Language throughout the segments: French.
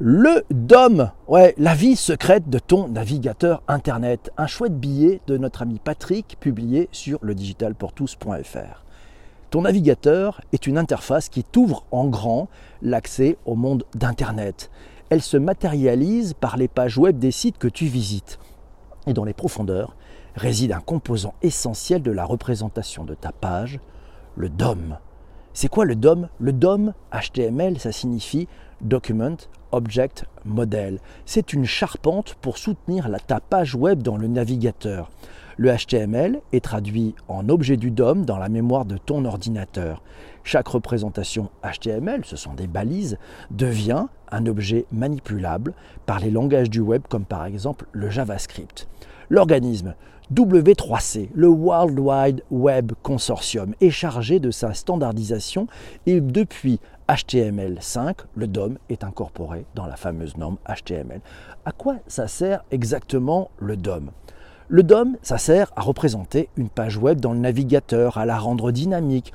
Le DOM, ouais, la vie secrète de ton navigateur internet. Un chouette billet de notre ami Patrick publié sur le digitalpourtous.fr. Ton navigateur est une interface qui t'ouvre en grand l'accès au monde d'internet. Elle se matérialise par les pages web des sites que tu visites. Et dans les profondeurs réside un composant essentiel de la représentation de ta page, le DOM. C'est quoi le DOM Le DOM, HTML, ça signifie Document Object Model. C'est une charpente pour soutenir la, ta page web dans le navigateur. Le HTML est traduit en objet du DOM dans la mémoire de ton ordinateur. Chaque représentation HTML, ce sont des balises, devient un objet manipulable par les langages du web comme par exemple le JavaScript. L'organisme W3C, le World Wide Web Consortium, est chargé de sa standardisation. Et depuis HTML5, le DOM est incorporé dans la fameuse norme HTML. À quoi ça sert exactement le DOM Le DOM, ça sert à représenter une page web dans le navigateur, à la rendre dynamique,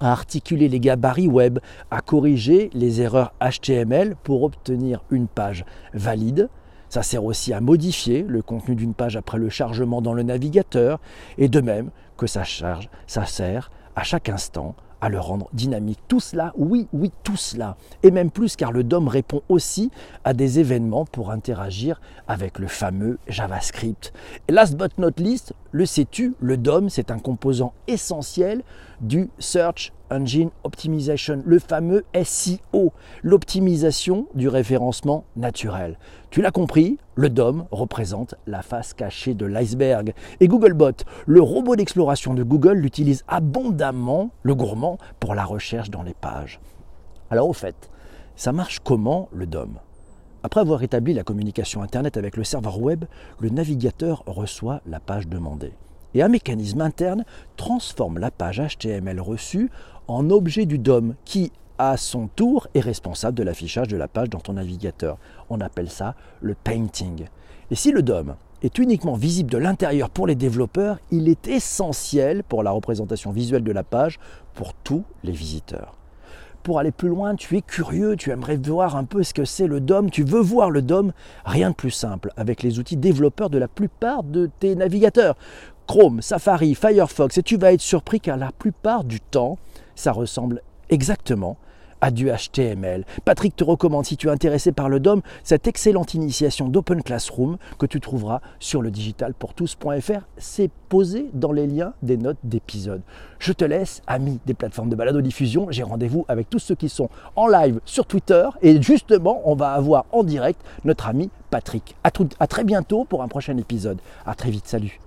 à articuler les gabarits web, à corriger les erreurs HTML pour obtenir une page valide, ça sert aussi à modifier le contenu d'une page après le chargement dans le navigateur, et de même que ça charge, ça sert à chaque instant à le rendre dynamique. Tout cela, oui, oui, tout cela. Et même plus car le DOM répond aussi à des événements pour interagir avec le fameux JavaScript. Et last but not least, le sais-tu, le DOM, c'est un composant essentiel du Search Engine Optimization, le fameux SEO, l'optimisation du référencement naturel. Tu l'as compris, le DOM représente la face cachée de l'iceberg. Et Googlebot, le robot d'exploration de Google, l'utilise abondamment, le gourmand, pour la recherche dans les pages. Alors au fait, ça marche comment le DOM? Après avoir établi la communication Internet avec le serveur web, le navigateur reçoit la page demandée et un mécanisme interne transforme la page HTML reçue en objet du DOM qui, à son tour, est responsable de l'affichage de la page dans ton navigateur. On appelle ça le painting. Et si le DOM est uniquement visible de l'intérieur pour les développeurs, il est essentiel pour la représentation visuelle de la page pour tous les visiteurs. Pour aller plus loin, tu es curieux, tu aimerais voir un peu ce que c'est le DOM, tu veux voir le DOM, rien de plus simple avec les outils développeurs de la plupart de tes navigateurs. Chrome, Safari, Firefox, et tu vas être surpris car la plupart du temps, ça ressemble exactement à du HTML. Patrick te recommande, si tu es intéressé par le DOM, cette excellente initiation d'Open Classroom que tu trouveras sur le digitalpourtous.fr. C'est posé dans les liens des notes d'épisode. Je te laisse, ami des plateformes de balado-diffusion. J'ai rendez-vous avec tous ceux qui sont en live sur Twitter. Et justement, on va avoir en direct notre ami Patrick. À, à très bientôt pour un prochain épisode. À très vite. Salut.